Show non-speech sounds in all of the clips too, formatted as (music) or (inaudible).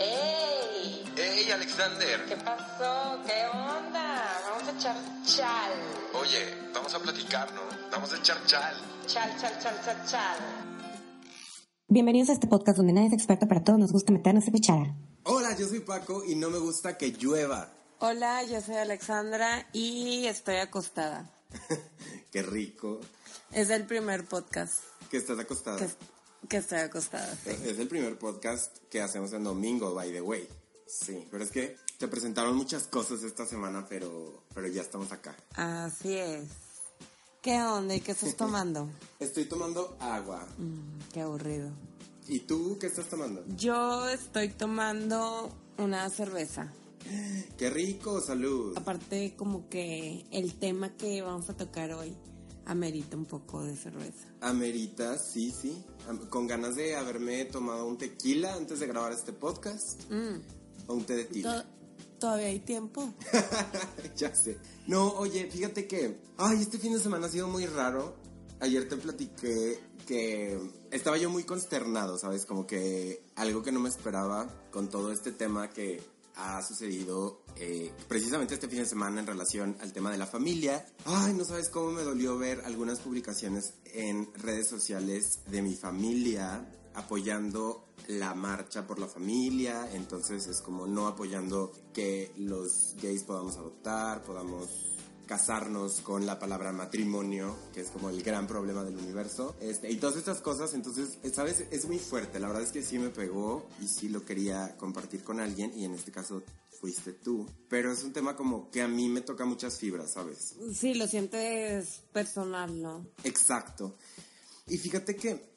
¡Ey! ¡Ey, Alexander! ¿Qué pasó? ¿Qué onda? Vamos a echar chal. Oye, vamos a platicar, ¿no? Vamos a echar chal. Chal, chal, chal, chal, chal. Bienvenidos a este podcast donde nadie es experto, pero a todos nos gusta meternos en cuchara. Hola, yo soy Paco y no me gusta que llueva. Hola, yo soy Alexandra y estoy acostada. (laughs) Qué rico Es el primer podcast que estás acostada. que, que estoy acostada. sí. Es el primer podcast que hacemos en domingo, by the way. Sí, pero es que te presentaron muchas cosas esta semana, pero, pero ya estamos acá. Así es. ¿Qué onda y qué estás (laughs) tomando? Estoy tomando agua. Mm, qué aburrido. ¿Y tú qué estás tomando? Yo estoy tomando una cerveza. (gasps) Qué rico, salud. Aparte, como que el tema que vamos a tocar hoy amerita un poco de cerveza. Amerita, sí, sí. Con ganas de haberme tomado un tequila antes de grabar este podcast. Mm, O un té de tila. to- ¿Todavía hay tiempo? (laughs) ya sé. No, oye, fíjate que, ay, este fin de semana ha sido muy raro. Ayer te platiqué que estaba yo muy consternado, ¿sabes? Como que algo que no me esperaba con todo este tema que ha sucedido eh, precisamente este fin de semana en relación al tema de la familia. Ay, no sabes cómo me dolió ver algunas publicaciones en redes sociales de mi familia apoyando la marcha por la familia, entonces es como no apoyando que los gays podamos adoptar, podamos casarnos con la palabra matrimonio, que es como el gran problema del universo, este, y todas estas cosas, entonces, ¿sabes? Es muy fuerte, la verdad es que sí me pegó y sí lo quería compartir con alguien, y en este caso fuiste tú, pero es un tema como que a mí me toca muchas fibras, ¿sabes? Sí, lo sientes personal, ¿no? Exacto. Y fíjate que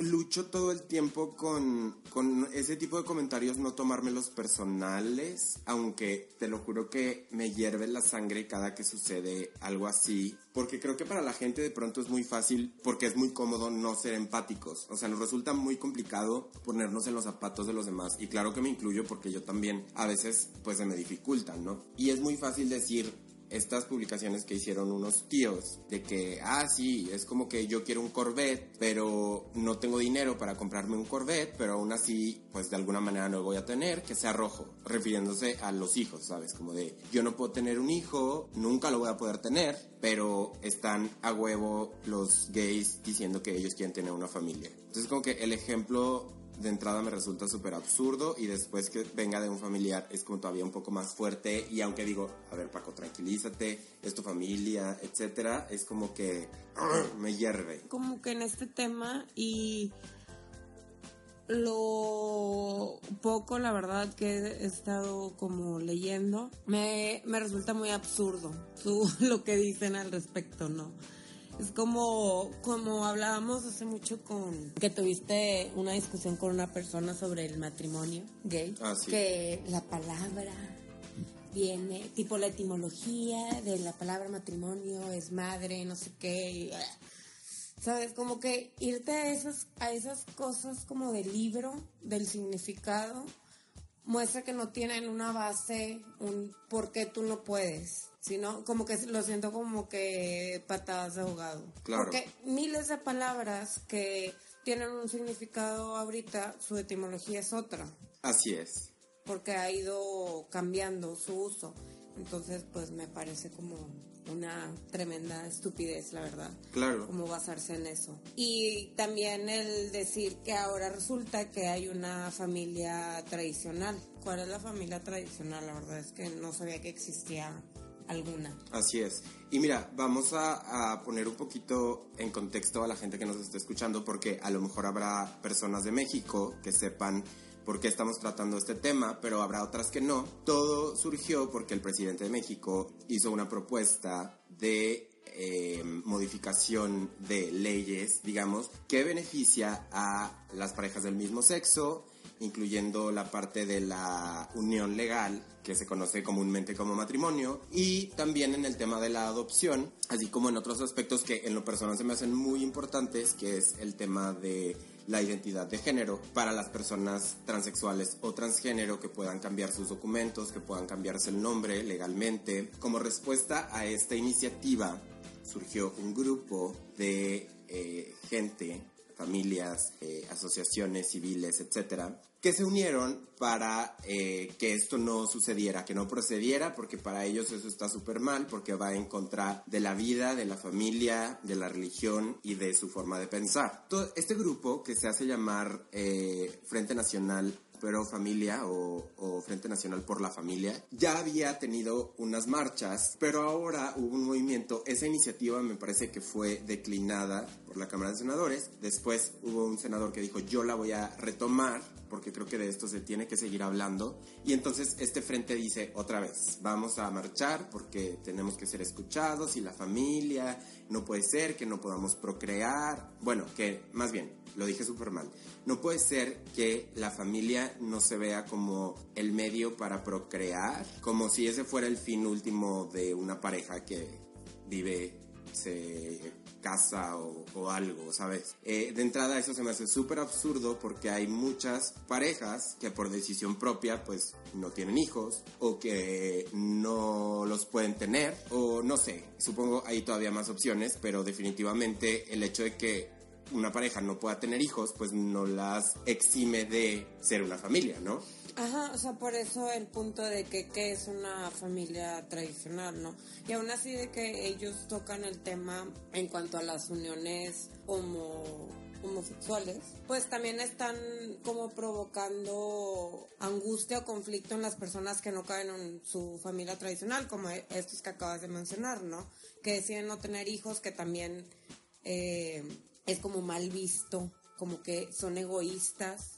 lucho todo el tiempo con, con ese tipo de comentarios, no tomármelos personales, aunque te lo juro que me hierve la sangre cada que sucede algo así, porque creo que para la gente de pronto es muy fácil, porque es muy cómodo no ser empáticos, o sea, nos resulta muy complicado ponernos en los zapatos de los demás, y claro que me incluyo porque yo también a veces pues se me dificultan, ¿no? Y es muy fácil decir, estas publicaciones que hicieron unos tíos de que, ah, sí, es como que yo quiero un Corvette, pero no tengo dinero para comprarme un Corvette, pero aún así, pues de alguna manera no lo voy a tener, que sea rojo, refiriéndose a los hijos, ¿sabes? Como de, yo no puedo tener un hijo, nunca lo voy a poder tener, pero están a huevo los gays diciendo que ellos quieren tener una familia. Entonces como que el ejemplo de entrada me resulta súper absurdo y después que venga de un familiar es como todavía un poco más fuerte y aunque digo, a ver Paco, tranquilízate, es tu familia, etcétera, es como que (clears throat) me hierve. como que en este tema y lo poco, la verdad, que he estado como leyendo, me, me resulta muy absurdo su- (laughs) lo que dicen al respecto, ¿no? Es como, como hablábamos hace mucho con que tuviste una discusión con una persona sobre el matrimonio gay, Ah, sí. que la palabra viene, tipo la etimología de la palabra matrimonio es madre, no sé qué, y, ah, ¿Sabes? Como que irte a esas, a esas cosas como del libro, del significado, muestra que no tienen una base, un por qué tú no puedes, sino como que lo siento como que patadas de ahogado. Claro. Porque miles de palabras que tienen un significado ahorita, su etimología es otra, Así es. porque ha ido cambiando su uso. Entonces, pues me parece como una tremenda estupidez, la verdad Claro. como basarse en eso. Y también el decir que ahora resulta que hay una familia tradicional. ¿Cuál es la familia tradicional? La verdad es que no sabía que existía alguna. Así es. Y mira, vamos a, poner un poquito en contexto a la gente que nos está escuchando porque a lo mejor habrá personas de México que sepan por qué estamos tratando este tema, pero habrá otras que no. Todo surgió porque el presidente de México hizo una propuesta de eh, modificación de leyes, digamos, que beneficia a las parejas del mismo sexo, incluyendo la parte de la unión legal, que se conoce comúnmente como matrimonio, y también en el tema de la adopción, así como en otros aspectos que en lo personal se me hacen muy importantes, que es el tema de la identidad de género para las personas transexuales o transgénero que puedan cambiar sus documentos, que puedan cambiarse el nombre legalmente. Como respuesta a esta iniciativa surgió un grupo de eh, gente familias, eh, asociaciones civiles, etcétera, que se unieron para eh, que esto no sucediera, que no procediera, porque para ellos eso está súper mal, porque va en contra de la vida, de la familia, de la religión y de su forma de pensar. Todo este grupo, que se hace llamar eh, Frente Nacional pero Familia o, o, Frente Nacional por la Familia, ya había tenido unas marchas, pero ahora hubo un movimiento. Esa iniciativa me parece que fue declinada por la Cámara de Senadores. Después hubo un senador que dijo, yo la voy a retomar porque creo que de esto se tiene que seguir hablando. Y entonces este frente dice otra vez, vamos a marchar porque tenemos que ser escuchados y la familia, no puede ser que no podamos procrear. Bueno, que más bien, lo dije súper mal. No puede ser que la familia no se vea como el medio para procrear, como si ese fuera el fin último de una pareja que vive, se casa o, algo, ¿sabes? Eh, de entrada eso se me hace súper absurdo porque hay muchas parejas que por decisión propia pues no tienen hijos o que no los pueden tener o no sé, supongo hay todavía más opciones, pero definitivamente el hecho de que una pareja no pueda tener hijos, pues no las exime de ser una familia, ¿no? Ajá, o sea, por eso el punto de que, que es una familia tradicional, ¿no? Y aún así de que ellos tocan el tema en cuanto a las uniones homo homosexuales, pues también están como provocando angustia o conflicto en las personas que no caen en su familia tradicional, como estos que acabas de mencionar, ¿no? Que deciden no tener hijos, que también eh, es como mal visto, como que son egoístas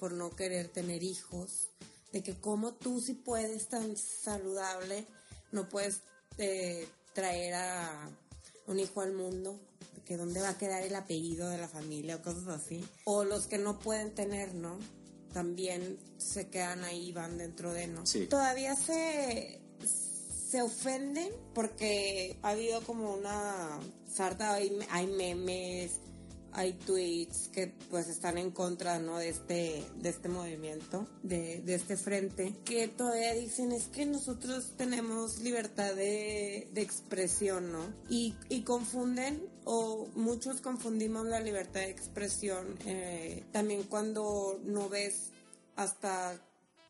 por no querer tener hijos, de que como tú si puedes tan saludable, no puedes eh, traer a un hijo al mundo, que dónde va a quedar el apellido de la familia o cosas así. O los que no pueden tener, ¿no? También se quedan ahí, van dentro de, ¿no? Sí. Todavía se, se ofenden porque ha habido como una sarta, hay, hay memes, hay tweets que pues están en contra ¿no? de este de este movimiento de, de este frente que todavía dicen es que nosotros tenemos libertad de, de expresión no y, y, confunden o muchos confundimos la libertad de expresión eh, también cuando no ves hasta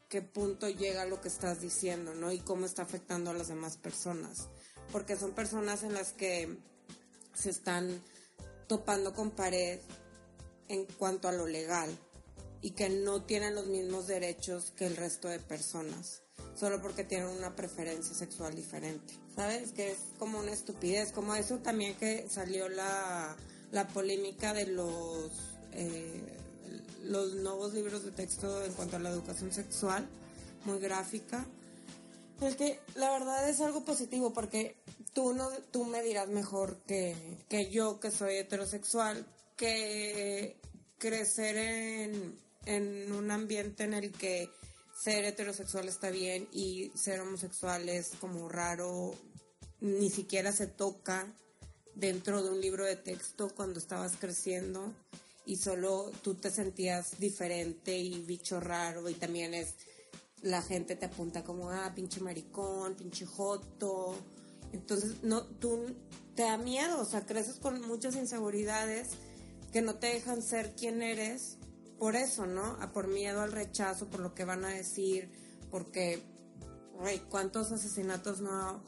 qué punto llega lo que estás diciendo no y cómo está afectando a las demás personas porque son personas en las que se están topando con pared en cuanto a lo legal y que no tienen los mismos derechos que el resto de personas, solo porque tienen una preferencia sexual diferente. ¿Sabes? Que es como una estupidez, como eso también que salió la, la polémica de los, eh, los nuevos libros de texto en cuanto a la educación sexual, muy gráfica. El que la verdad es algo positivo porque tú, no, tú me dirás mejor que, que yo, que soy heterosexual, que crecer en, en un ambiente en el que ser heterosexual está bien y ser homosexual es como raro, ni siquiera se toca dentro de un libro de texto cuando estabas creciendo y solo tú te sentías diferente y bicho raro y también es la gente te apunta como ah pinche maricón, pinche joto entonces, no, tú te da miedo, o sea, creces con muchas inseguridades que no te dejan ser quien eres por eso, ¿no? A por miedo al rechazo, por lo que van a decir, porque, güey, ¿cuántos asesinatos no ha,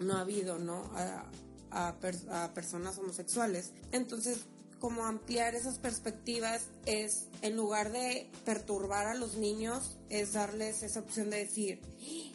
no ha habido, ¿no? A, a, a personas homosexuales. Entonces, como ampliar esas perspectivas es, en lugar de perturbar a los niños, es darles esa opción de decir,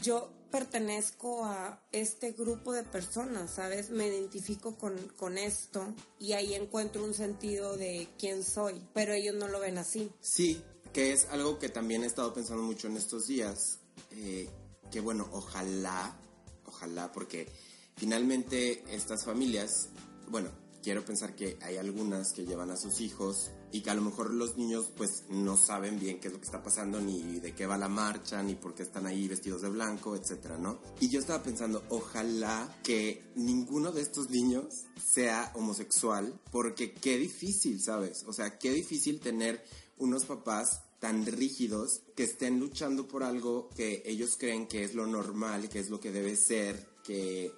yo pertenezco a este grupo de personas, ¿sabes? Me identifico con, con, esto y ahí encuentro un sentido de quién soy, pero ellos no lo ven así. Sí, que es algo que también he estado pensando mucho en estos días, eh, que bueno, ojalá, ojalá, porque finalmente estas familias, bueno, quiero pensar que hay algunas que llevan a sus hijos y que a lo mejor los niños pues no saben bien qué es lo que está pasando, ni de qué va la marcha, ni por qué están ahí vestidos de blanco, etcétera, ¿no? Y yo estaba pensando, ojalá que ninguno de estos niños sea homosexual, porque qué difícil, ¿sabes? O sea, qué difícil tener unos papás tan rígidos que estén luchando por algo que ellos creen que es lo normal, que es lo que debe ser, que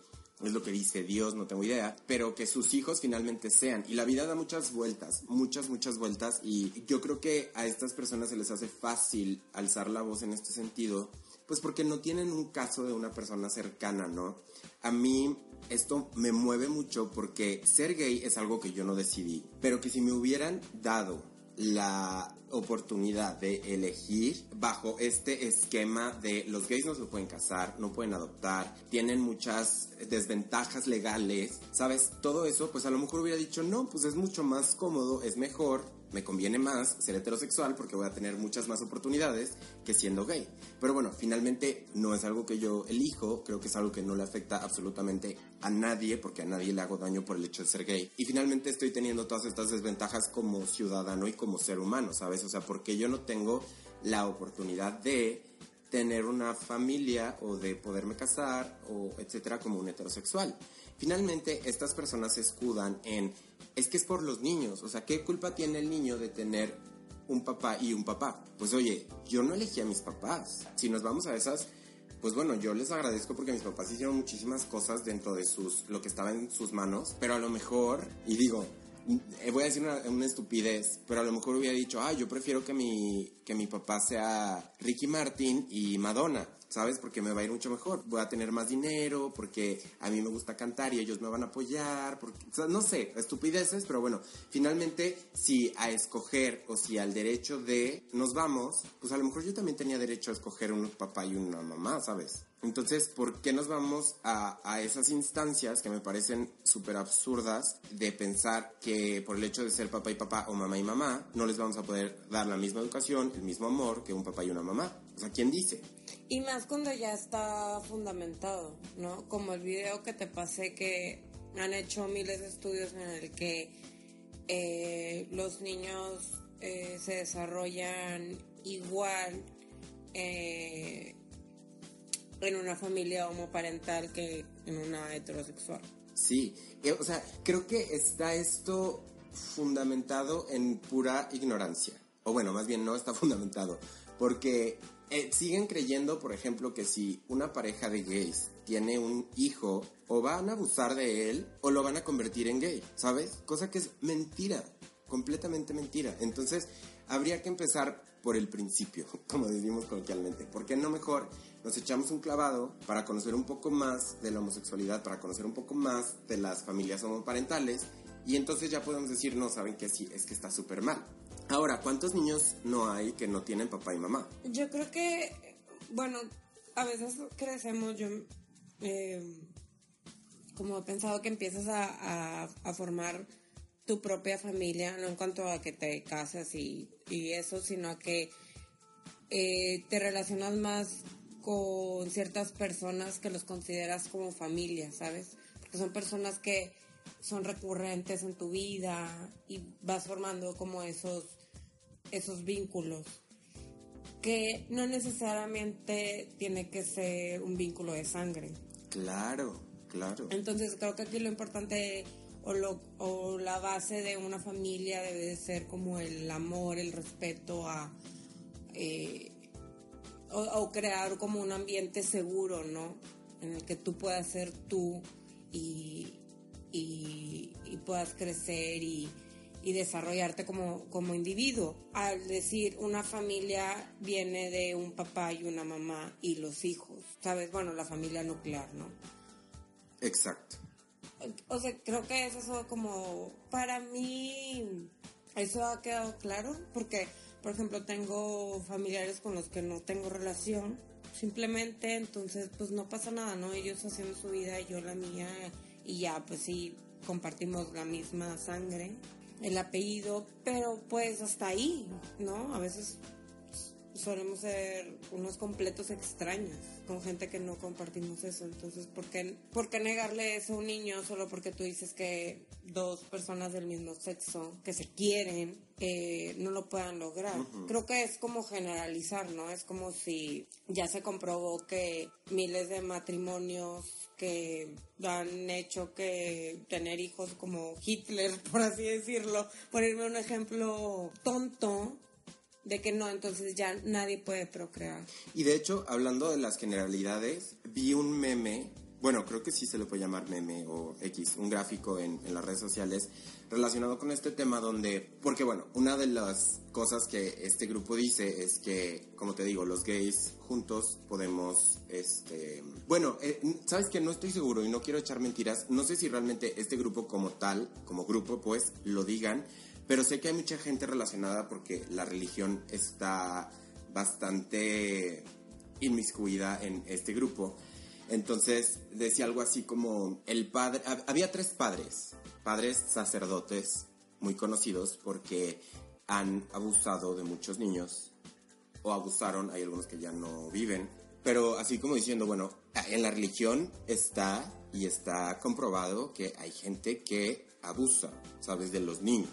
es lo que dice Dios, no tengo idea, pero que sus hijos finalmente sean. Y la vida da muchas vueltas, muchas, muchas vueltas, y yo creo que a estas personas se les hace fácil alzar la voz en este sentido, pues porque no tienen un caso de una persona cercana, ¿no? A mí esto me mueve mucho porque ser gay es algo que yo no decidí, pero que si me hubieran dado la oportunidad de elegir bajo este esquema de los gays no se pueden casar, no pueden adoptar, tienen muchas desventajas legales, ¿sabes? Todo eso, pues a lo mejor hubiera dicho, no, pues es mucho más cómodo, es mejor, me conviene más ser heterosexual porque voy a tener muchas más oportunidades que siendo gay. Pero bueno, finalmente no es algo que yo elijo, creo que es algo que no le afecta absolutamente a nadie porque a nadie le hago daño por el hecho de ser gay. Y finalmente estoy teniendo todas estas desventajas como ciudadano y como ser humano, ¿sabes? O sea, porque yo no tengo la oportunidad de tener una familia o de poderme casar o etcétera como un heterosexual. Finalmente, estas personas se escudan en es que es por los niños. O sea, ¿qué culpa tiene el niño de tener un papá y un papá? Pues oye, yo no elegí a mis papás. Si nos vamos a esas, pues bueno, yo les agradezco porque mis papás hicieron muchísimas cosas dentro de sus, lo que estaba en sus manos, pero a lo mejor, y digo, eh, voy a decir una, una, estupidez, pero a lo mejor hubiera dicho, ah, yo prefiero que mi, que mi papá sea Ricky Martin y Madonna. ¿Sabes? Porque me va a ir mucho mejor. Voy a tener más dinero, porque a mí me gusta cantar y ellos me van a apoyar, porque, no sé, estupideces, pero bueno, finalmente, si a escoger o si al derecho de nos vamos, pues a lo mejor yo también tenía derecho a escoger un papá y una mamá, ¿sabes? Entonces, ¿por qué nos vamos a, a esas instancias que me parecen súper absurdas de pensar que por el hecho de ser papá y papá o mamá y mamá, no les vamos a poder dar la misma educación, el mismo amor que un papá y una mamá? O sea, ¿quién dice? Y más cuando ya está fundamentado, ¿no? Como el video que te pasé que han hecho miles de estudios en el que eh, los niños eh, se desarrollan igual eh, en una familia homoparental que en una heterosexual. Sí, o sea, creo que está esto fundamentado en pura ignorancia. O bueno, más bien no está (laughs) fundamentado. Porque eh, siguen creyendo, por ejemplo, que si una pareja de gays tiene un hijo, o van a abusar de él o lo van a convertir en gay, ¿sabes? Cosa que es mentira, completamente mentira. Entonces, habría que empezar por el principio, (laughs) como decimos coloquialmente. ¿Por qué no mejor nos echamos un clavado para conocer un poco más de la homosexualidad, para conocer un poco más de las familias homoparentales? Y entonces ya podemos decir, no, saben que sí, es que está súper mal. Ahora, ¿cuántos niños no hay que no tienen papá y mamá? Yo creo que, bueno, a veces crecemos, yo eh, como he pensado que empiezas a, formar tu propia familia, no en cuanto a que te cases y, eso, sino a que eh, te relacionas más con ciertas personas que los consideras como familia, ¿sabes? Porque son personas que son recurrentes en tu vida y vas formando como esos esos vínculos que no necesariamente tiene que ser un vínculo de sangre. Claro, claro. Entonces creo que aquí lo importante o, lo, o la base de una familia debe de ser como el amor, el respeto a... Eh, o, crear como un ambiente seguro, ¿no? En el que tú puedas ser tú y, y puedas crecer y, y desarrollarte como, como individuo. Al decir una familia viene de un papá y una mamá y los hijos, ¿sabes? Bueno, la familia nuclear, ¿no? Exacto. O sea, creo que eso es como, para mí, eso ha quedado claro, porque, por ejemplo, tengo familiares con los que no tengo relación, simplemente, entonces, pues no pasa nada, ¿no? Ellos haciendo su vida y yo la mía, y ya, pues sí, compartimos la misma sangre, el apellido, pero pues hasta ahí, ¿no? A veces solemos ser unos completos extraños con gente que no compartimos eso. Entonces, ¿por qué, ¿por qué negarle eso a un niño solo porque tú dices que dos personas del mismo sexo que se quieren eh, no lo puedan lograr? Creo que es como generalizar, ¿no? Es como si ya se comprobó que miles de matrimonios que han hecho que tener hijos como Hitler, (laughs) por así decirlo, ponerme un ejemplo tonto, de que no, entonces ya nadie puede procrear. Y de hecho, hablando de las generalidades, vi un meme bueno, creo que sí se le puede llamar meme o X, un gráfico en, en las redes sociales relacionado con este tema donde, porque bueno, una de las cosas que este grupo dice es que, como te digo, los gays juntos podemos, este, bueno, eh, sabes que no estoy seguro y no quiero echar mentiras, no sé si realmente este grupo como tal, como grupo, pues lo digan, pero sé que hay mucha gente relacionada porque la religión está bastante inmiscuida en este grupo. Entonces decía algo así como el padre, había tres padres, padres sacerdotes muy conocidos porque han abusado de muchos niños o abusaron, hay algunos que ya no viven, pero así como diciendo, bueno, en la religión está y está comprobado que hay gente que abusa, ¿sabes?, de los niños.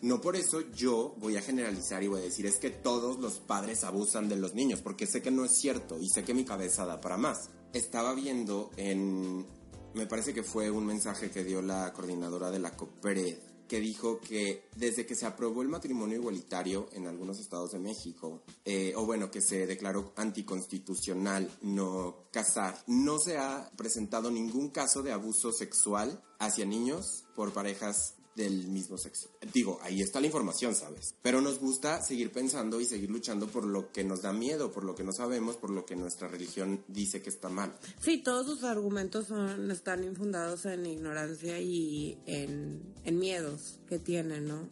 No por eso yo voy a generalizar y voy a decir es que todos los padres abusan de los niños, porque sé que no es cierto y sé que mi cabeza da para más estaba viendo en, me parece que fue un mensaje que dio la coordinadora de la COPRED, que dijo que desde que se aprobó el matrimonio igualitario en algunos estados de México, eh, o bueno, que se declaró anticonstitucional no casar, no se ha presentado ningún caso de abuso sexual hacia niños por parejas del mismo sexo. Digo, ahí está la información, ¿sabes? Pero nos gusta seguir pensando y seguir luchando por lo que nos da miedo, por lo que no sabemos, por lo que nuestra religión dice que está mal. Sí, todos sus argumentos están infundados en ignorancia y en, en miedos que tienen, ¿no?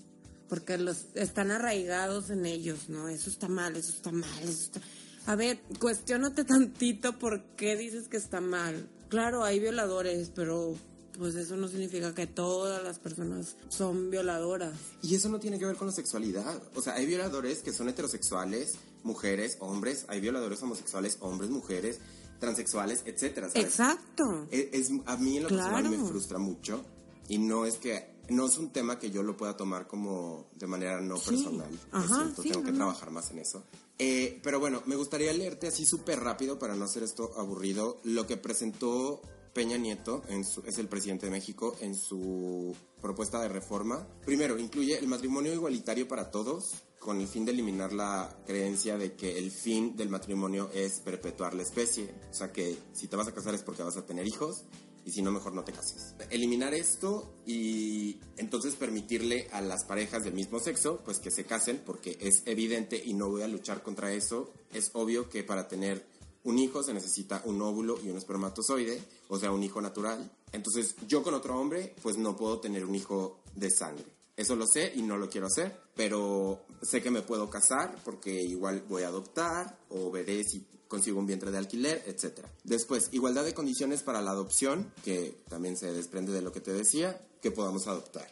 Porque los están arraigados en ellos, ¿no? Eso está mal, eso está mal, eso está... A ver, cuestionate tantito por qué dices que está mal. Claro, hay violadores, pero pues eso no significa que todas las personas son violadoras. Y eso no tiene que ver con la sexualidad. O sea, hay violadores que son heterosexuales, mujeres, hombres, hay violadores homosexuales, hombres, mujeres, transexuales, etcétera. Exacto. E, es, a mí en lo personal me frustra mucho y no es que no es un tema que yo lo pueda tomar como de manera no personal. Ajá, tengo que trabajar más en eso. Eh, pero bueno, me gustaría leerte así súper rápido para no hacer esto aburrido lo que presentó Peña Nieto es el presidente de México en su propuesta de reforma. Primero, incluye el matrimonio igualitario para todos con el fin de eliminar la creencia de que el fin del matrimonio es perpetuar la especie. O sea que si te vas a casar es porque vas a tener hijos y si no, mejor no te cases. Eliminar esto y entonces permitirle a las parejas del mismo sexo pues que se casen porque es evidente y no voy a luchar contra eso. Es obvio que para tener un hijo se necesita un óvulo y un espermatozoide, o sea, un hijo natural. Entonces, yo con otro hombre, pues no puedo tener un hijo de sangre. Eso lo sé y no lo quiero hacer, pero sé que me puedo casar porque igual voy a adoptar o veré si consigo un vientre de alquiler, etc. Después, igualdad de condiciones para la adopción, que también se desprende de lo que te decía, que podamos adoptar.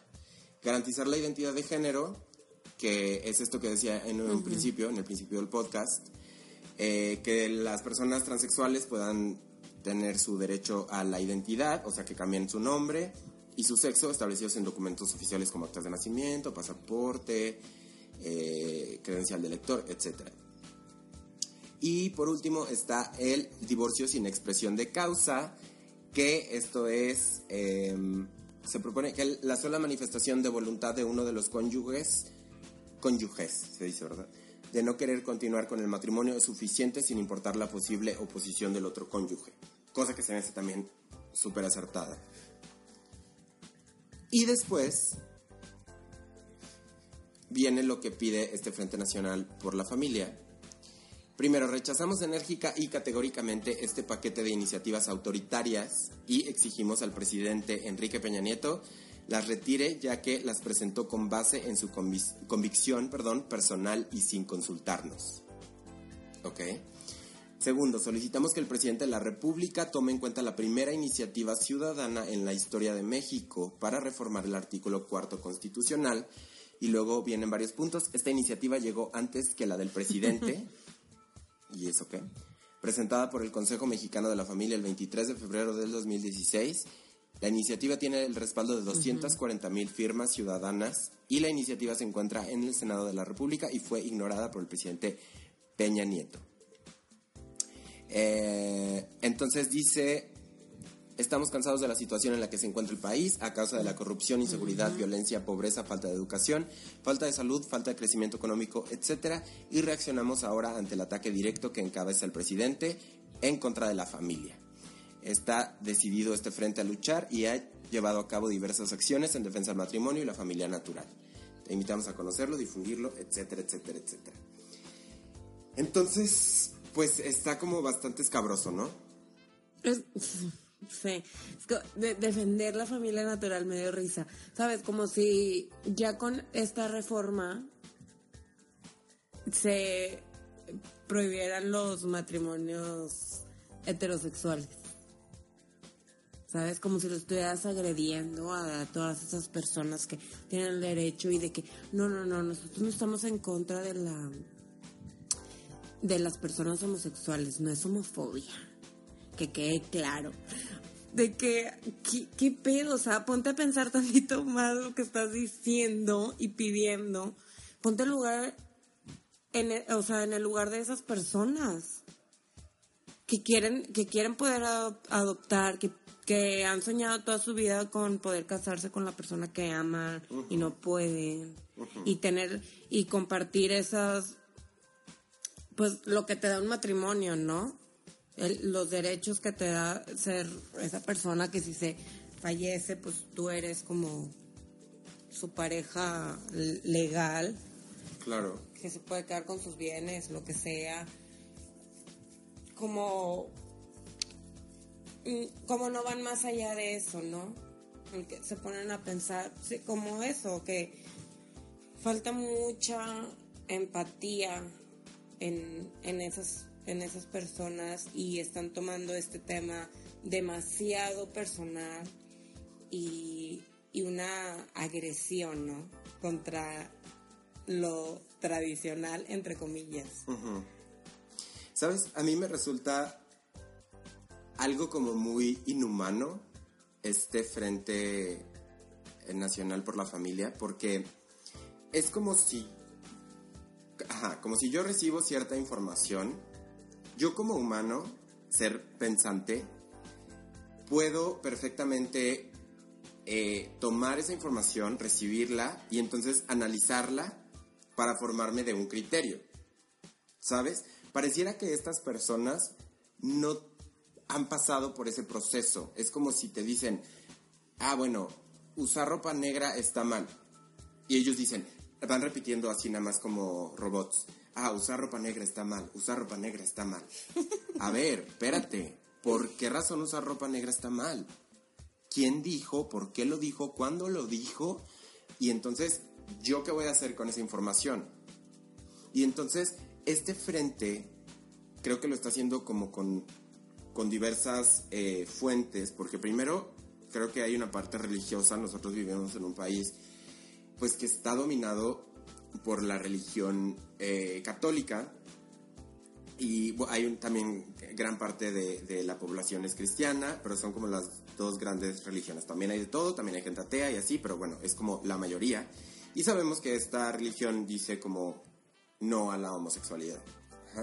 Garantizar la identidad de género, que es esto que decía en un principio, en el principio del podcast, eh, que las personas transexuales puedan tener su derecho a la identidad, o sea, que cambien su nombre y su sexo establecidos en documentos oficiales como actas de nacimiento, pasaporte, eh, credencial de lector, etc. Y por último está el divorcio sin expresión de causa, que esto es, em, se propone que la sola manifestación de voluntad de uno de los cónyuges, cónyuges, se dice, ¿verdad? de no querer continuar con el matrimonio es suficiente sin importar la posible oposición del otro cónyuge, cosa que se me hace también súper acertada. Y después viene lo que pide este Frente Nacional por la Familia. Primero, rechazamos enérgica y categóricamente este paquete de iniciativas autoritarias y exigimos al presidente Enrique Peña Nieto las retire ya que las presentó con base en su convicción perdón, personal y sin consultarnos. ¿Ok? Segundo, solicitamos que el presidente de la República tome en cuenta la primera iniciativa ciudadana en la historia de México para reformar el artículo cuarto constitucional. Y luego vienen varios puntos. Esta iniciativa llegó antes que la del presidente. (laughs) ¿Y eso qué? Presentada por el Consejo Mexicano de la Familia el 23 de febrero del 2016 la iniciativa tiene el respaldo de 240 mil firmas ciudadanas y la iniciativa se encuentra en el Senado de la República y fue ignorada por el presidente Peña Nieto. Eh, entonces dice, estamos cansados de la situación en la que se encuentra el país a causa de la corrupción, inseguridad, violencia, pobreza, falta de educación, falta de salud, falta de crecimiento económico, etc. Y reaccionamos ahora ante el ataque directo que encabeza el presidente en contra de la familia. está decidido este frente a luchar y ha llevado a cabo diversas acciones en defensa del matrimonio y la familia natural. Te invitamos a conocerlo, difundirlo, etcétera, etcétera, etcétera. Entonces, pues está como bastante escabroso, ¿no? Es- sí, es que de- defender la familia natural me dio risa. ¿Sabes? Como si ya con esta reforma se prohibieran los matrimonios heterosexuales. ¿Sabes? Como si lo estuvieras agrediendo a todas esas personas que tienen derecho y de que, no, no, no, nosotros no estamos en contra de la de las personas homosexuales, no es homofobia. Que quede claro. De que, ¿qué, qué pedo? O sea, ponte a pensar tantito más lo que estás diciendo y pidiendo. Ponte en lugar, en el- o sea, en el lugar de esas personas que quieren, que quieren poder adop- adoptar, que, que han soñado toda su vida con poder casarse con la persona que aman y no pueden. Y tener, y compartir esas, pues lo que te da un matrimonio, ¿no? El- los derechos que te da ser esa persona que si se fallece, pues tú eres como su pareja legal, Claro. que se puede quedar con sus bienes, lo que sea. Como, mm, como no van más allá de eso, ¿no? En que se ponen a pensar, sí, como eso, que falta mucha empatía en, en, esas, en esas personas y están tomando este tema demasiado personal y, y una agresión, ¿no? Contra lo tradicional, entre comillas. ¿Sabes? A mí me resulta algo como muy inhumano este Frente Nacional por la Familia, porque es como si, como si yo recibo cierta información, yo como humano, ser pensante, puedo perfectamente eh, tomar esa información, recibirla y entonces analizarla para formarme de un criterio. ¿Sabes? Pareciera que estas personas no han pasado por ese proceso. Es como si te dicen, ah, bueno, usar ropa negra está mal. Y ellos dicen, van repitiendo así nada más como robots. Ah, usar ropa negra está mal, usar ropa negra está mal. A ver, espérate, ¿por qué razón usar ropa negra está mal? ¿Quién dijo? ¿Por qué lo dijo? ¿Cuándo lo dijo? Y entonces, ¿yo qué voy a hacer con esa información? Y entonces, este frente creo que lo está haciendo como con, con diversas eh, fuentes, porque primero creo que hay una parte religiosa, nosotros vivimos en un país pues que está dominado por la religión eh, católica y hay también gran parte de, la población es cristiana, pero son como las dos grandes religiones. También hay de todo, también hay gente atea y así, pero bueno, es como la mayoría. Y sabemos que esta religión dice como no a la homosexualidad,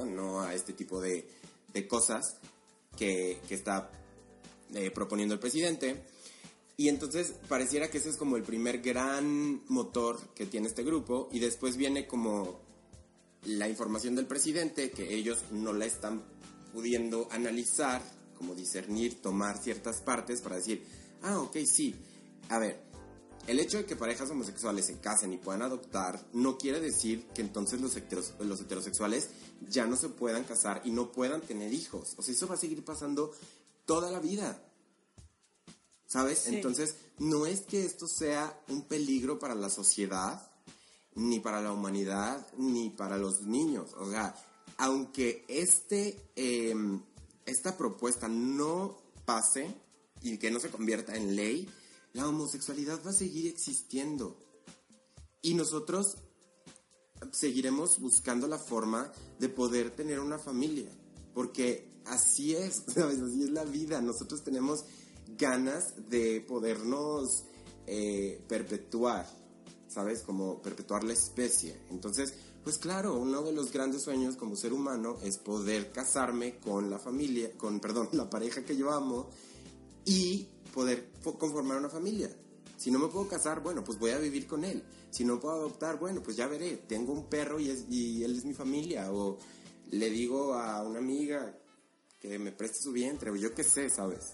no a este tipo de, de cosas que, que está eh, proponiendo el presidente. Y entonces pareciera que ese es como el primer gran motor que tiene este grupo y después viene como la información del presidente que ellos no la están pudiendo analizar, como discernir, tomar ciertas partes para decir, ah, ok, sí, a ver, el hecho de que parejas homosexuales se casen y puedan adoptar no quiere decir que entonces los, heteros- los heterosexuales ya no se puedan casar y no puedan tener hijos. O sea, eso va a seguir pasando toda la vida. ¿Sabes? Sí. Entonces, no es que esto sea un peligro para la sociedad, ni para la humanidad, ni para los niños. O sea, aunque este, eh, esta propuesta no pase y que no se convierta en ley, la homosexualidad va a seguir existiendo. Y nosotros seguiremos buscando la forma de poder tener una familia. Porque así es, (laughs) ¿sabes? Así es la vida. Nosotros tenemos ganas de podernos eh, perpetuar, ¿sabes? Como perpetuar la especie. Entonces, pues claro, uno de los grandes sueños como ser humano es poder casarme con la familia, con, perdón, (laughs) la pareja que yo amo y poder fo- conformar una familia. Si no me puedo casar, bueno, pues voy a vivir con él. Si no puedo adoptar, bueno, pues ya veré. Tengo un perro y, y él es mi familia. O le digo a una amiga que me preste su vientre, o yo qué sé, ¿sabes?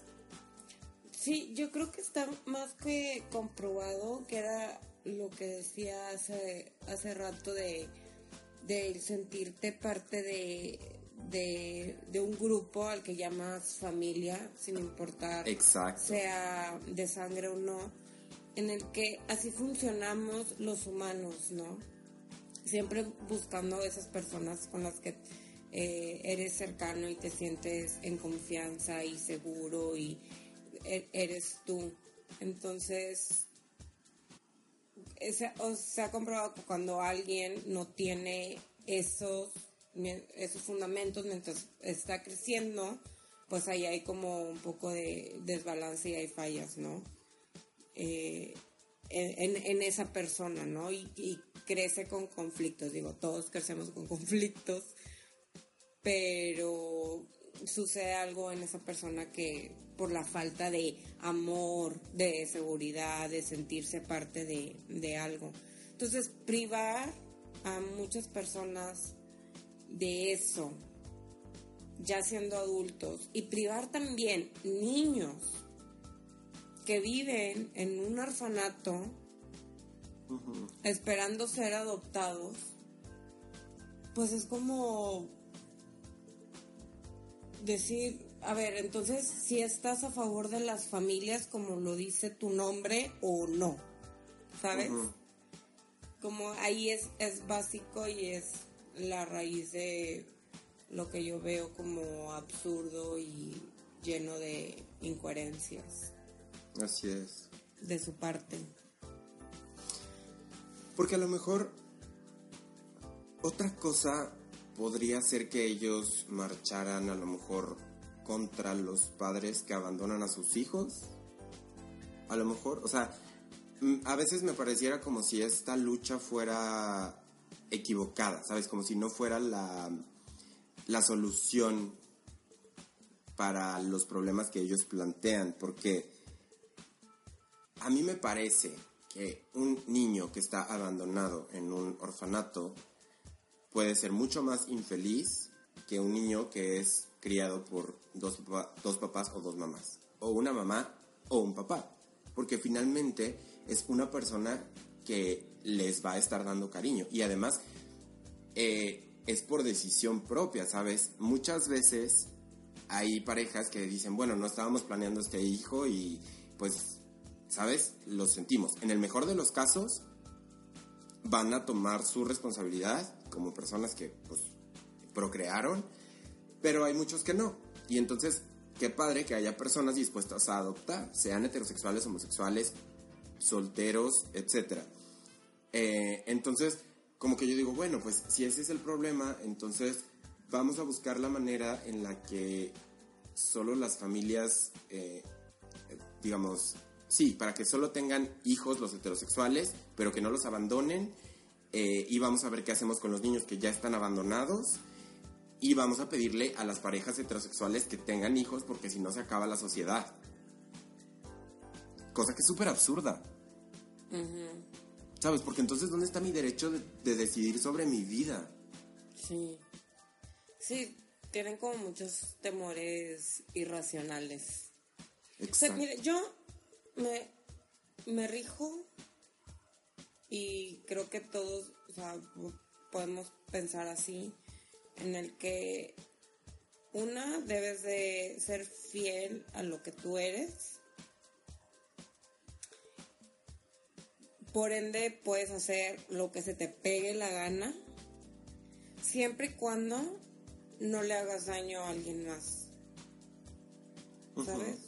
Sí, yo creo que está más que comprobado que era lo que decía hace, hace rato de, de sentirte parte de, de, de un grupo al que llamas familia, sin importar Exacto. sea de sangre o no, en el que así funcionamos los humanos, ¿no? Siempre buscando esas personas con las que eh, eres cercano y te sientes en confianza y seguro y eres tú. Entonces, ese- se ha comprobado que cuando alguien no tiene esos, esos fundamentos mientras está creciendo, pues ahí hay como un poco de desbalance y hay fallas, ¿no? Eh, en, esa persona, ¿no? Y crece con conflictos, digo, todos crecemos con (laughs) conflictos, pero sucede algo en esa persona que por la falta de amor, de seguridad, de sentirse parte de, de algo. Entonces, privar a muchas personas de eso, ya siendo adultos, y privar también niños que viven en un orfanato esperando ser adoptados, pues es como decir, a ver, entonces si estás a favor de las familias como lo dice tu nombre o no, ¿sabes? Como ahí es, es básico y es la raíz de lo que yo veo como absurdo y lleno de incoherencias Así es. de su parte. Porque a lo mejor otra cosa podría ser que ellos marcharan a lo mejor contra los padres que abandonan a sus hijos. A lo mejor, o sea, mm, a veces me pareciera como si esta lucha fuera equivocada, ¿sabes? Como si no fuera la, la solución para los problemas que ellos plantean, porque a mí me parece que un niño que está abandonado en un orfanato puede ser mucho más infeliz que un niño que es criado por dos, dos papás o dos mamás, o una mamá o un papá, porque finalmente es una persona que les va a estar dando cariño y además eh, es por decisión propia, ¿sabes? Muchas veces hay parejas que dicen, bueno, no estábamos planeando este hijo y pues, ¿sabes? Lo sentimos. En el mejor de los casos, van a tomar su responsabilidad como personas que pues procrearon, pero hay muchos que no. Y entonces, qué padre que haya personas dispuestas a adoptar, sean heterosexuales, homosexuales, solteros, etc. entonces, como que yo digo, bueno, pues si ese es el problema, entonces vamos a buscar la manera en la que solo las familias, eh, eh, digamos, sí, para que solo tengan hijos los heterosexuales, pero que no los abandonen. Eh, y vamos a ver qué hacemos con los niños que ya están abandonados. Y vamos a pedirle a las parejas heterosexuales que tengan hijos porque si no se acaba la sociedad. Cosa que es súper absurda. ¿Sabes? Porque entonces, ¿dónde está mi derecho de, de decidir sobre mi vida? Sí. Sí, tienen como muchos temores irracionales. O sea, Exacto. mire, yo me, me rijo y creo que todos o sea, po- podemos pensar así, en el que una debes de ser fiel a lo que tú eres. Por ende, puedes hacer lo que se te pegue la gana, siempre y cuando no le hagas daño a alguien más. ¿sabes?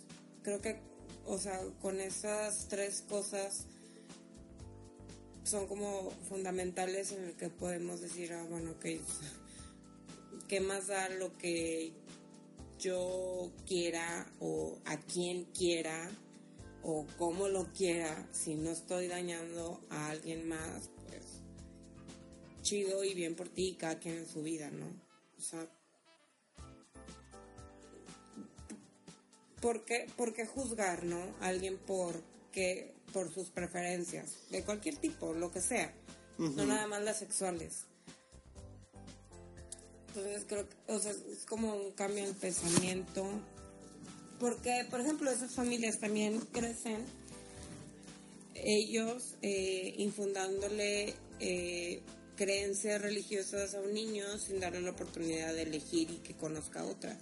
Creo que, o sea, con esas tres cosas son como fundamentales en el que podemos decir, ah, bueno, ok, ¿qué más da lo que yo quiera o a quien quiera o cómo lo quiera si no estoy dañando a alguien más? Pues chido y bien por ti, cada quien en su vida, ¿no? O sea, ¿por qué, por qué juzgar, no? A alguien por, que, por sus preferencias, de cualquier tipo, lo que sea, no nada más las sexuales. Entonces creo que, o sea, es como un cambio en pensamiento. Porque, por ejemplo, esas familias también crecen ellos eh, infundándole eh, creencias religiosas a un niño sin darle la oportunidad de elegir y que conozca otras.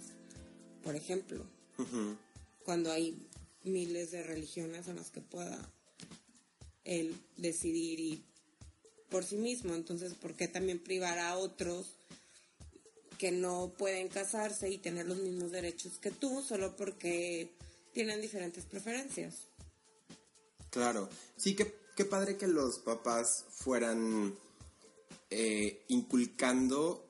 Por ejemplo, cuando hay miles de religiones en las que pueda él decidir y por sí mismo. Entonces, ¿por qué también privar a otros que no pueden casarse y tener los mismos derechos que tú solo porque tienen diferentes preferencias? Claro, sí, que qué padre que los papás fueran eh, inculcando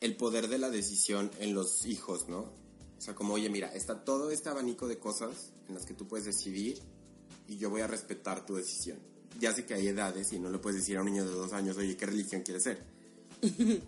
el poder de la decisión en los hijos, ¿no? O sea, como, oye, mira, está todo este abanico de cosas en las que tú puedes decidir y yo voy a respetar tu decisión. Ya sé que hay edades y no le puedes decir a un niño de dos años, oye, ¿qué religión quieres ser? (laughs)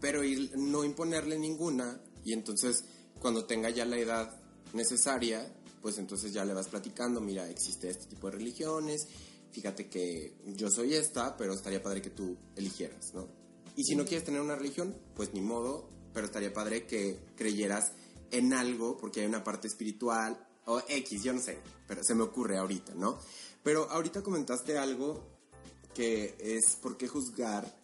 Pero ir, no imponerle ninguna y entonces cuando tenga ya la edad necesaria, pues entonces ya le vas platicando, mira, existe este tipo de religiones, fíjate que yo soy esta, pero estaría padre que tú eligieras, ¿no? Y si no quieres tener una religión, pues ni modo, pero estaría padre que creyeras en algo, porque hay una parte espiritual, o X, yo no sé, pero se me ocurre ahorita, ¿no? Pero ahorita comentaste algo que es por qué juzgar,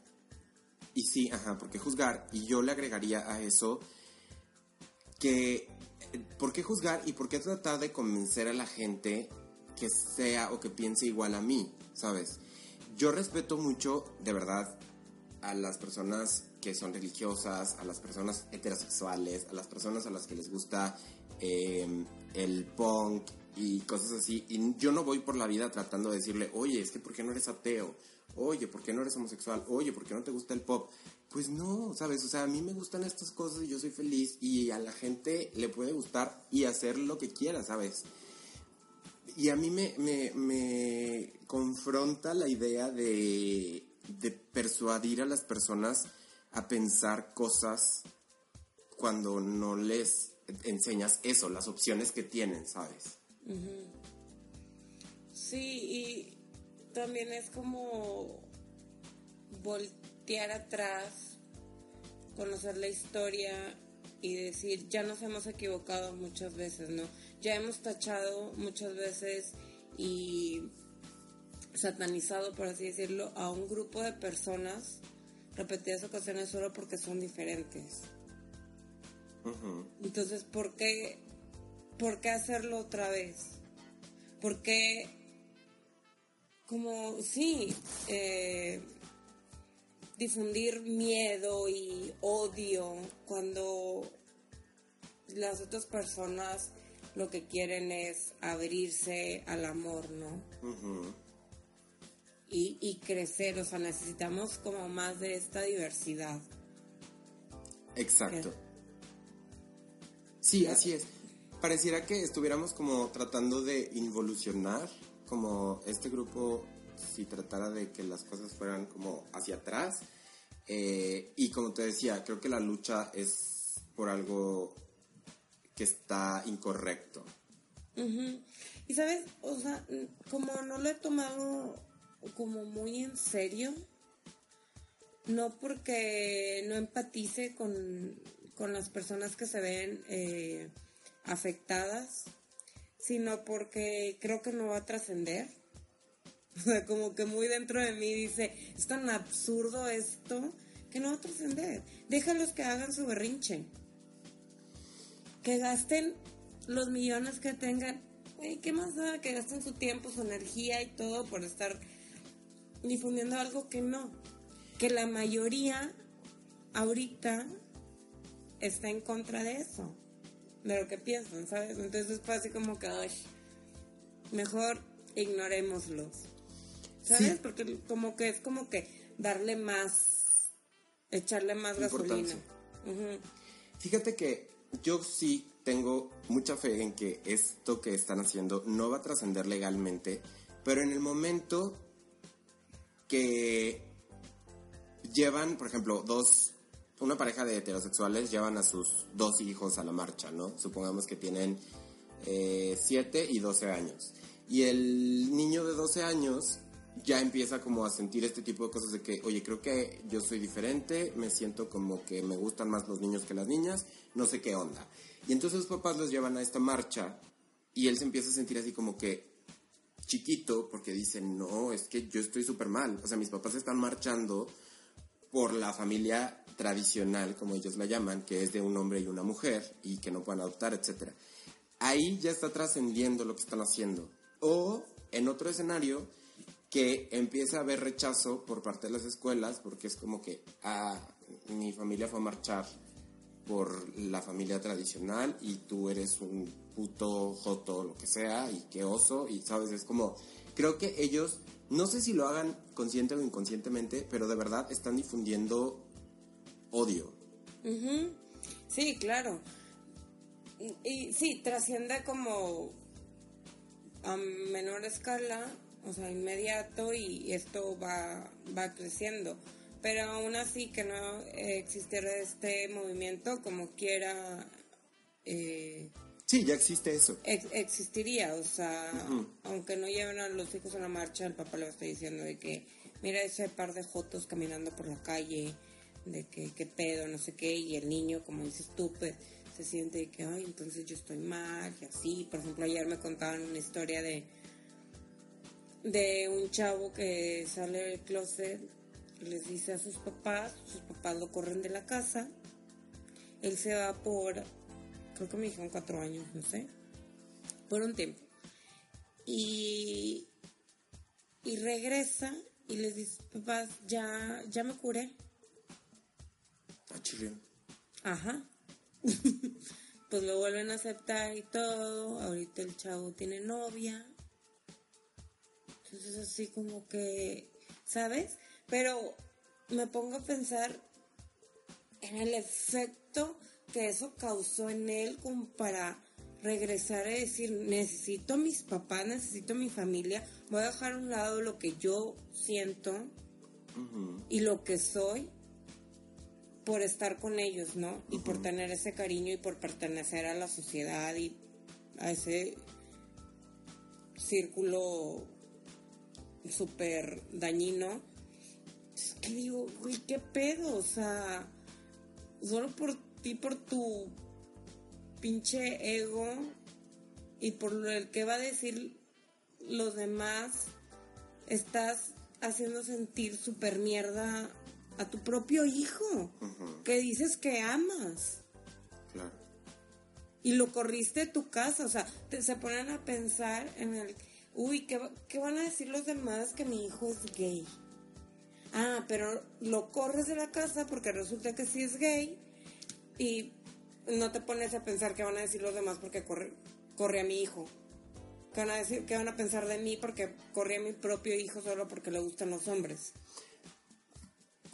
y sí, ajá, por qué juzgar, y yo le agregaría a eso que por qué juzgar y por qué tratar de convencer a la gente que sea o que piense igual a mí, ¿sabes? Yo respeto mucho, de verdad, a las personas que son religiosas, a las personas heterosexuales, a las personas a las que les gusta eh, el punk y cosas así. Y yo no voy por la vida tratando de decirle, oye, es que ¿por qué no eres ateo? Oye, ¿por qué no eres homosexual? Oye, ¿por qué no te gusta el pop? Pues no, ¿sabes? O sea, a mí me gustan estas cosas y yo soy feliz y a la gente le puede gustar y hacer lo que quiera, ¿sabes? Y a mí me, me, confronta la idea de, de persuadir a las personas a pensar cosas cuando no les enseñas eso, las opciones que tienen, ¿sabes? Sí, y también es como voltear atrás, conocer la historia y decir, ya nos hemos equivocado muchas veces, ¿no? Ya hemos tachado muchas veces y satanizado, por así decirlo, a un grupo de personas repetidas ocasiones solo porque son diferentes. Entonces, ¿por qué, ¿por qué hacerlo otra vez? ¿Por qué, como, sí, eh, difundir miedo y odio cuando las otras personas lo que quieren es abrirse al amor, ¿no? y, y crecer, o sea, necesitamos como más de esta diversidad. Exacto. Sí, así es. Pareciera que estuviéramos como tratando de involucionar, como este grupo, si tratara de que las cosas fueran como hacia atrás. Eh, y como te decía, creo que la lucha es por algo que está incorrecto. Y sabes, o sea, como no lo he tomado como muy en serio, no porque no empatice con, las personas que se ven eh, afectadas, sino porque creo que no va a trascender. (laughs) O sea, como que muy dentro de mí dice, es tan absurdo esto que no va a trascender. Déjalos que hagan su berrinche. Que gasten los millones que tengan. ¿Qué más da? Que gasten su tiempo, su energía y todo por estar difundiendo algo que no, que la mayoría ahorita está en contra de eso, de lo que piensan, ¿sabes? Entonces fue así como que, ay, mejor ignorémoslos, ¿sabes? Porque como que es como que darle más, echarle más gasolina. Fíjate que yo sí tengo mucha fe en que esto que están haciendo no va a trascender legalmente, pero en el momento que llevan, por ejemplo, dos, una pareja de heterosexuales llevan a sus dos hijos a la marcha, ¿no? Supongamos que tienen 7 eh, y 12 años. Y el niño de 12 años ya empieza como a sentir este tipo de cosas de que, oye, creo que yo soy diferente, me siento como que me gustan más los niños que las niñas, no sé qué onda. Y entonces los papás los llevan a esta marcha y él se empieza a sentir así como que chiquito porque dice, no, es que yo estoy súper mal. O sea, mis papás están marchando por la familia tradicional, como ellos la llaman, que es de un hombre y una mujer y que no pueden adoptar, etc. Ahí ya está trascendiendo lo que están haciendo. O en otro escenario, que empieza a haber rechazo por parte de las escuelas, porque es como que, ah, mi familia fue a marchar por la familia tradicional y tú eres un puto joto, lo que sea, y qué oso, y sabes, es como, creo que ellos, no sé si lo hagan consciente o inconscientemente, pero de verdad están difundiendo odio. Ujú. Sí, claro. Y sí, trasciende como a menor escala, o sea, inmediato y esto va, va creciendo. Pero aún así que no existiera este movimiento, como quiera, eh, Sí, ya existe eso. ex- existiría. O sea, aunque no lleven a los hijos a la marcha, el papá le estar diciendo de que, mira ese par de jotos caminando por la calle, de que qué pedo, no sé qué, y el niño, como dices tú, pues, se siente de que, ay, entonces yo estoy mal, y así. Por ejemplo, ayer me contaban una historia de de un chavo que sale del closet, les dice a sus papás, sus papás lo corren de la casa, él se va por, creo que me dijeron cuatro años, no sé, por un tiempo. Y, y regresa y les dice, papás, ya, ya me curé. Ah, chirrión. Ajá. (laughs) pues lo vuelven a aceptar y todo. Ahorita el chavo tiene novia. Entonces así como que, ¿sabes? Pero me pongo a pensar en el efecto que eso causó en él como para regresar y decir, necesito a mis papás, necesito a mi familia, voy a dejar a un lado lo que yo siento y lo que soy por estar con ellos, ¿no? Y por tener ese cariño y por pertenecer a la sociedad y a ese círculo súper dañino. Es que digo, güey, ¿qué pedo? O sea, solo por ti, por tu pinche ego y por el que va a decir los demás, estás haciendo sentir súper mierda a tu propio hijo, que dices que amas Claro. y lo corriste de tu casa, o sea, te- se ponen a pensar en el, uy, ¿qué, ¿qué van a decir los demás que mi hijo es gay? Ah, pero lo corres de la casa porque resulta que sí es gay y no te pones a pensar qué van a decir los demás porque corre, corre a mi hijo. ¿Qué van, a decir, ¿Qué van a pensar de mí porque corrí a mi propio hijo solo porque le gustan los hombres?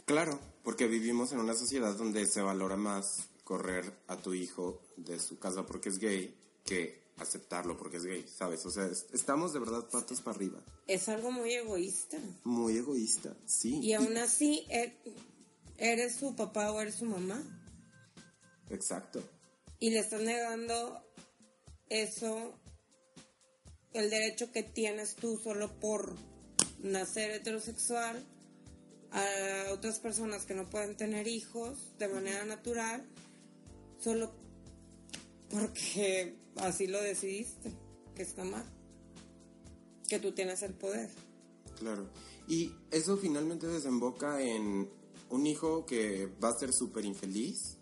Claro, porque vivimos en una sociedad donde se valora más correr a tu hijo de su casa porque es gay que aceptarlo porque es gay, ¿sabes? O sea, es- estamos de verdad patas para arriba. Es algo muy egoísta. Muy egoísta, sí. Y aún así, e- eres su papá o eres su mamá. Exacto. Y le estás negando eso, el derecho que tienes tú solo por nacer heterosexual a otras personas que no pueden tener hijos de manera natural, solo porque así lo decidiste, que está mal, que tú tienes el poder. Claro. Y eso finalmente desemboca en un hijo que va a ser súper infeliz.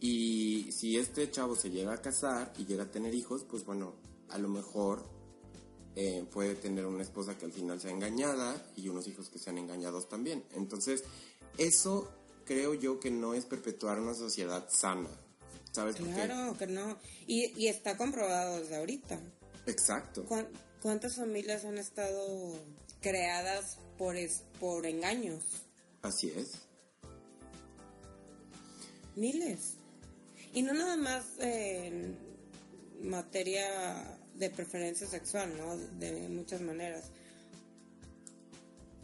Y si este chavo se llega a casar y llega a tener hijos, pues bueno, a lo mejor eh, puede tener una esposa que al final sea engañada y unos hijos que sean engañados también. Entonces, eso creo yo que no es perpetuar una sociedad sana. ¿Sabes por qué? Claro que no. Y, y está comprobado desde ahorita. Exacto. ¿Cuán- ¿Cuántas familias han estado creadas por, es- por engaños? Así es. Miles. Y no nada más en materia de preferencia sexual, ¿no? De muchas maneras.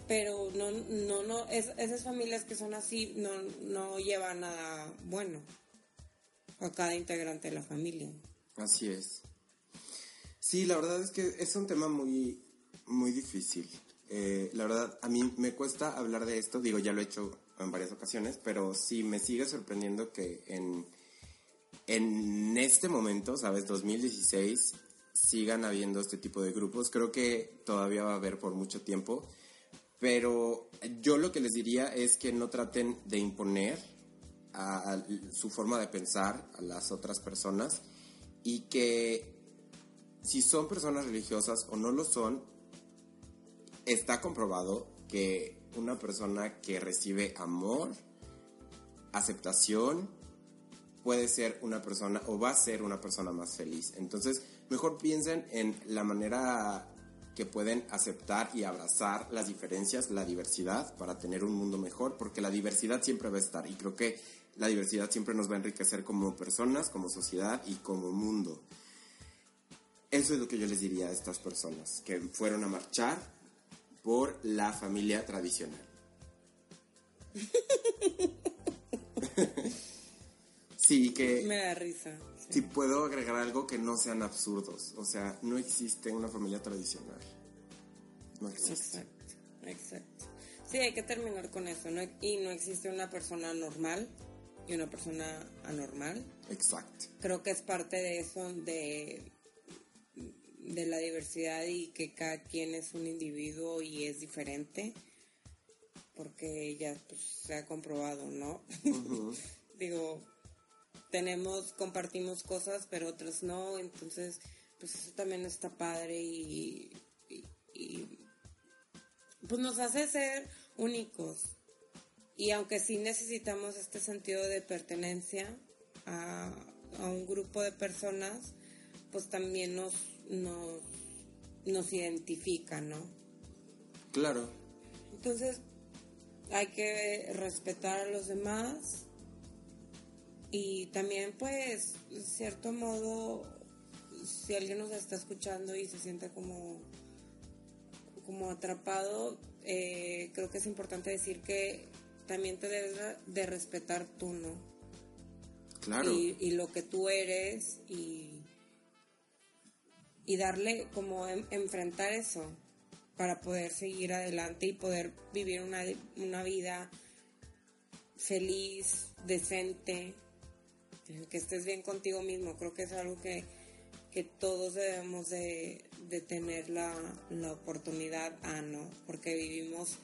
Pero no, no, no, es- esas familias que son así no, no llevan nada bueno a cada integrante de la familia. Así es. Sí, la verdad es que es un tema muy, muy difícil. Eh, la verdad, a mí me cuesta hablar de esto, digo, ya lo he hecho en varias ocasiones, pero sí me sigue sorprendiendo que en, en este momento, ¿sabes? 2016, sigan habiendo este tipo de grupos. Creo que todavía va a haber por mucho tiempo, pero yo lo que les diría es que no traten de imponer su forma de pensar a las otras personas y que si son personas religiosas o no lo son, está comprobado que una persona que recibe amor, aceptación, puede ser una persona o va a ser una persona más feliz. Entonces, mejor piensen en la manera que pueden aceptar y abrazar las diferencias, la diversidad, para tener un mundo mejor, porque la diversidad siempre va a estar y creo que la diversidad siempre nos va a enriquecer como personas, como sociedad y como mundo. Eso es lo que yo les diría a estas personas que fueron a marchar por la familia tradicional. (laughs) sí, que... Me da risa. Si puedo agregar algo que no sean absurdos. O sea, no existe una familia tradicional. No existe. Exacto, exacto. Sí, hay que terminar con eso. ¿no? Y no existe una persona normal y una persona anormal. Exacto. Creo que es parte de eso, de, de la diversidad y que cada quien es un individuo y es diferente. Porque ya pues, se ha comprobado, ¿no? (laughs) Digo, tenemos, compartimos cosas, pero otras no, entonces, pues eso también está padre y, y, y, pues nos hace ser únicos. Y aunque sí necesitamos este sentido de pertenencia a, a un grupo de personas, pues también nos, nos, nos identifica, ¿no? Claro. Entonces, hay que respetar a los demás y también pues de cierto modo si alguien nos está escuchando y se siente como como atrapado eh, creo que es importante decir que también te debes de respetar tú no Claro. y, y lo que tú eres y y darle como en- enfrentar eso para poder seguir adelante y poder vivir una, una vida feliz, decente, en que estés bien contigo mismo. Creo que es algo que, que todos debemos de, de tener la, la oportunidad a, ¿no? Porque vivimos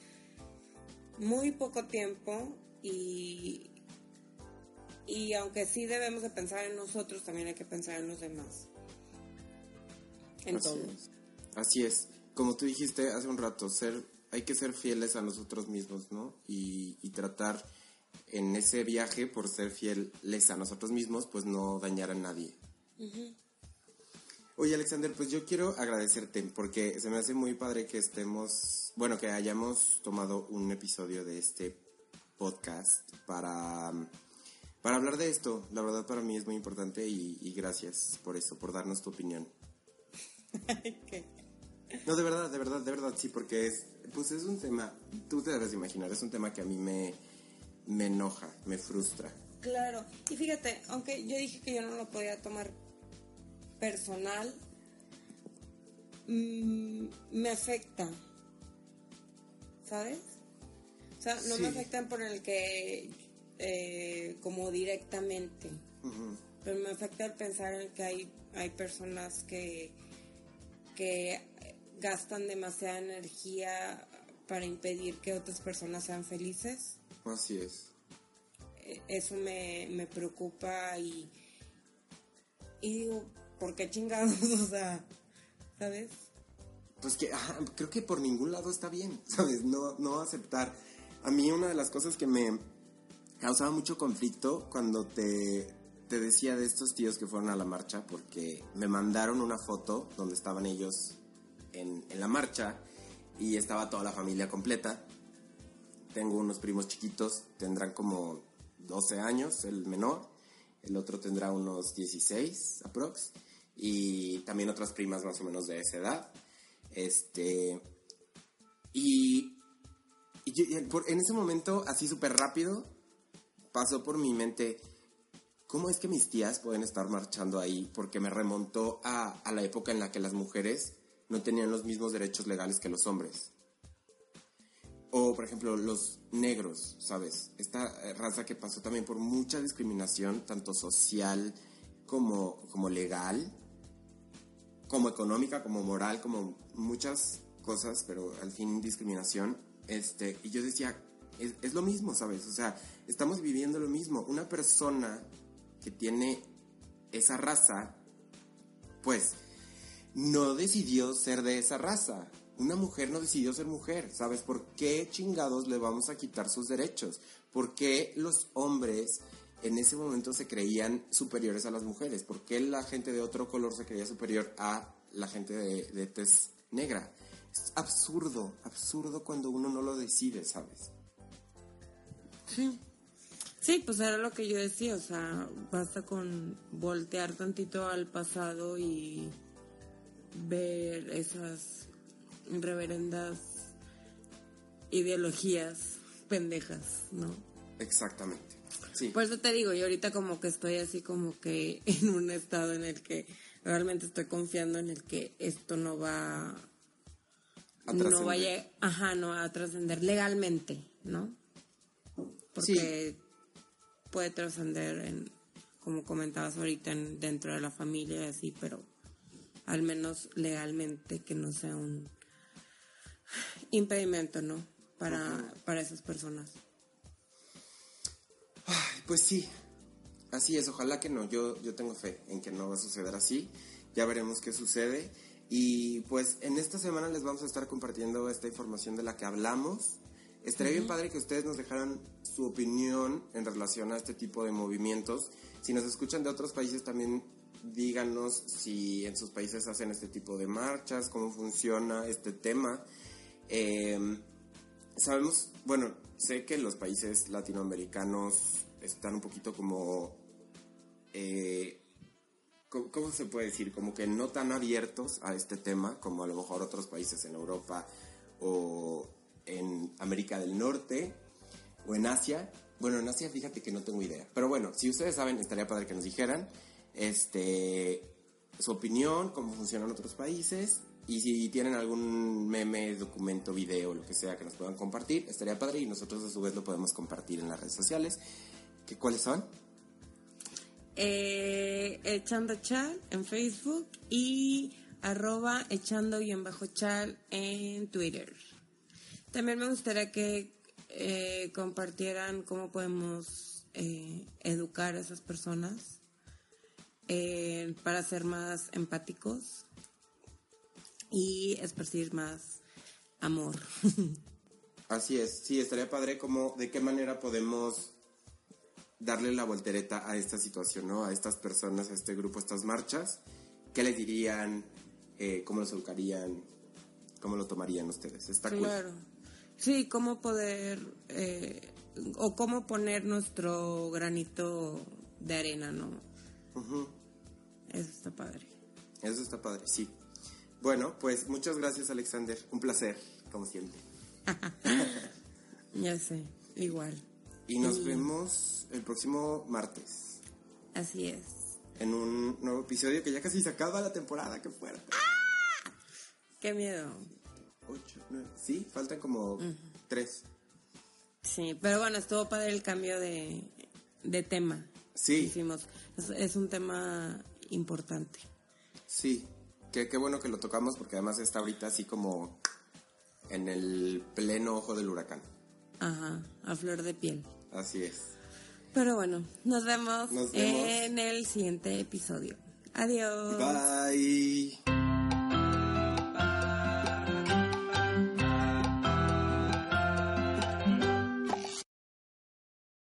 muy poco tiempo y, y aunque sí debemos de pensar en nosotros, también hay que pensar en los demás. En Así todos. es. Así es. Como tú dijiste hace un rato, ser, hay que ser fieles a nosotros mismos, ¿no? Y, y tratar en ese viaje, por ser fieles a nosotros mismos, pues no dañar a nadie. Oye, Alexander, pues yo quiero agradecerte porque se me hace muy padre que estemos, bueno, que hayamos tomado un episodio de este podcast para, para hablar de esto. La verdad para mí es muy importante y, y gracias por eso, por darnos tu opinión. (laughs) No, de verdad, de verdad, de verdad, sí, porque es, pues es un tema, tú te debes de imaginar, es un tema que a mí me, me enoja, me frustra. Claro, y fíjate, aunque yo dije que yo no lo podía tomar personal, mm, me afecta, ¿sabes? O sea, no Sí. me afectan por el que, eh, como directamente, pero me afecta el pensar en que hay, hay personas que, que gastan demasiada energía para impedir que otras personas sean felices. Así es. Eh, eso me, me preocupa y, y digo, ¿por qué chingados? (laughs) O sea, ¿sabes? Pues que ajá, creo que por ningún lado está bien, (laughs) ¿sabes? No, no aceptar. A mí una de las cosas que me causaba mucho conflicto cuando te, te decía de estos tíos que fueron a la marcha, porque me mandaron una foto donde estaban ellos en, en la marcha y estaba toda la familia completa. Tengo unos primos chiquitos, tendrán como 12 años, el menor, el otro tendrá unos 16 aprox, y también otras primas más o menos de esa edad. Este, y, en ese momento, así súper rápido, pasó por mi mente, ¿cómo es que mis tías pueden estar marchando ahí? Porque me remontó a la época en la que las mujeres no tenían los mismos derechos legales que los hombres. O, por ejemplo, los negros, ¿sabes? Esta eh, raza que pasó también por mucha discriminación, tanto social como, como legal, como económica, como moral, como muchas cosas, pero al fin discriminación. Este, y yo decía, es, es lo mismo, ¿sabes? O sea, estamos viviendo lo mismo. Una persona que tiene esa raza, pues, no decidió ser de esa raza. Una mujer no decidió ser mujer, ¿sabes? ¿Por qué chingados le vamos a quitar sus derechos? ¿Por qué los hombres en ese momento se creían superiores a las mujeres? ¿Por qué la gente de otro color se creía superior a la gente de, tez negra? Es absurdo, absurdo cuando uno no lo decide, ¿sabes? Sí. Sí, pues era lo que yo decía, o sea, basta con voltear tantito al pasado y ver esas reverendas ideologías pendejas, ¿no? Exactamente. Sí. Por eso te digo, yo ahorita como que estoy así como que (laughs) en un estado en el que realmente estoy confiando en el que esto no va A no vaya, ajá, no a trascender legalmente, ¿no? Porque puede trascender en como comentabas ahorita en- dentro de la familia y así, pero al menos legalmente que no sea un impedimento, ¿no? Para, para esas personas. Ay, Pues sí, así es, ojalá que no, yo, yo tengo fe en que no va a suceder así, ya veremos qué sucede y pues en esta semana les vamos a estar compartiendo esta información de la que hablamos. Estaría bien padre que ustedes nos dejaran su opinión en relación a este tipo de movimientos. Si nos escuchan de otros países también díganos si en sus países hacen este tipo de marchas, cómo funciona este tema. Eh, sabemos, bueno, sé que los países latinoamericanos están un poquito como, eh, ¿cómo, se puede decir? Como que no tan abiertos a este tema como a lo mejor otros países en Europa o en América del Norte o en Asia. Bueno, en Asia fíjate que no tengo idea. Pero bueno, si ustedes saben, estaría padre que nos dijeran este, su opinión, cómo funcionan otros países. Y si tienen algún meme, documento, video, lo que sea que nos puedan compartir, estaría padre y nosotros a su vez lo podemos compartir en las redes sociales. ¿Qué, ¿Cuáles son? Eh, echando chal en Facebook y arroba echando guion bajo chal en Twitter. También me gustaría que eh, compartieran cómo podemos eh, educar a esas personas para ser más empáticos y esparcir más amor. (laughs) Así es, sí, estaría padre como de qué manera podemos darle la voltereta a esta situación, ¿no? A estas personas, a este grupo, a estas marchas. ¿Qué les dirían? Eh, ¿Cómo los educarían? ¿Cómo lo tomarían ustedes? Está cool. Claro. Sí, cómo poder eh, o cómo poner nuestro granito de arena, ¿no? Eso está padre. Eso está padre, sí. Bueno, pues muchas gracias Alexander. Un placer, como siempre. (laughs) Ya sé, igual. Y nos vemos el próximo martes Así es. en un nuevo episodio que ya casi se acaba la temporada, qué fuerte. Qué miedo. Ocho, nueve. Sí, faltan como tres. Sí, pero bueno, estuvo padre el cambio de, de tema. Sí. Hicimos. Es, es un tema importante. Sí, qué, qué bueno que lo tocamos porque además está ahorita así como en el pleno ojo del huracán. Ajá, a flor de piel. Así es. Pero bueno, nos vemos, Nos vemos. en el siguiente episodio. Adiós. Bye.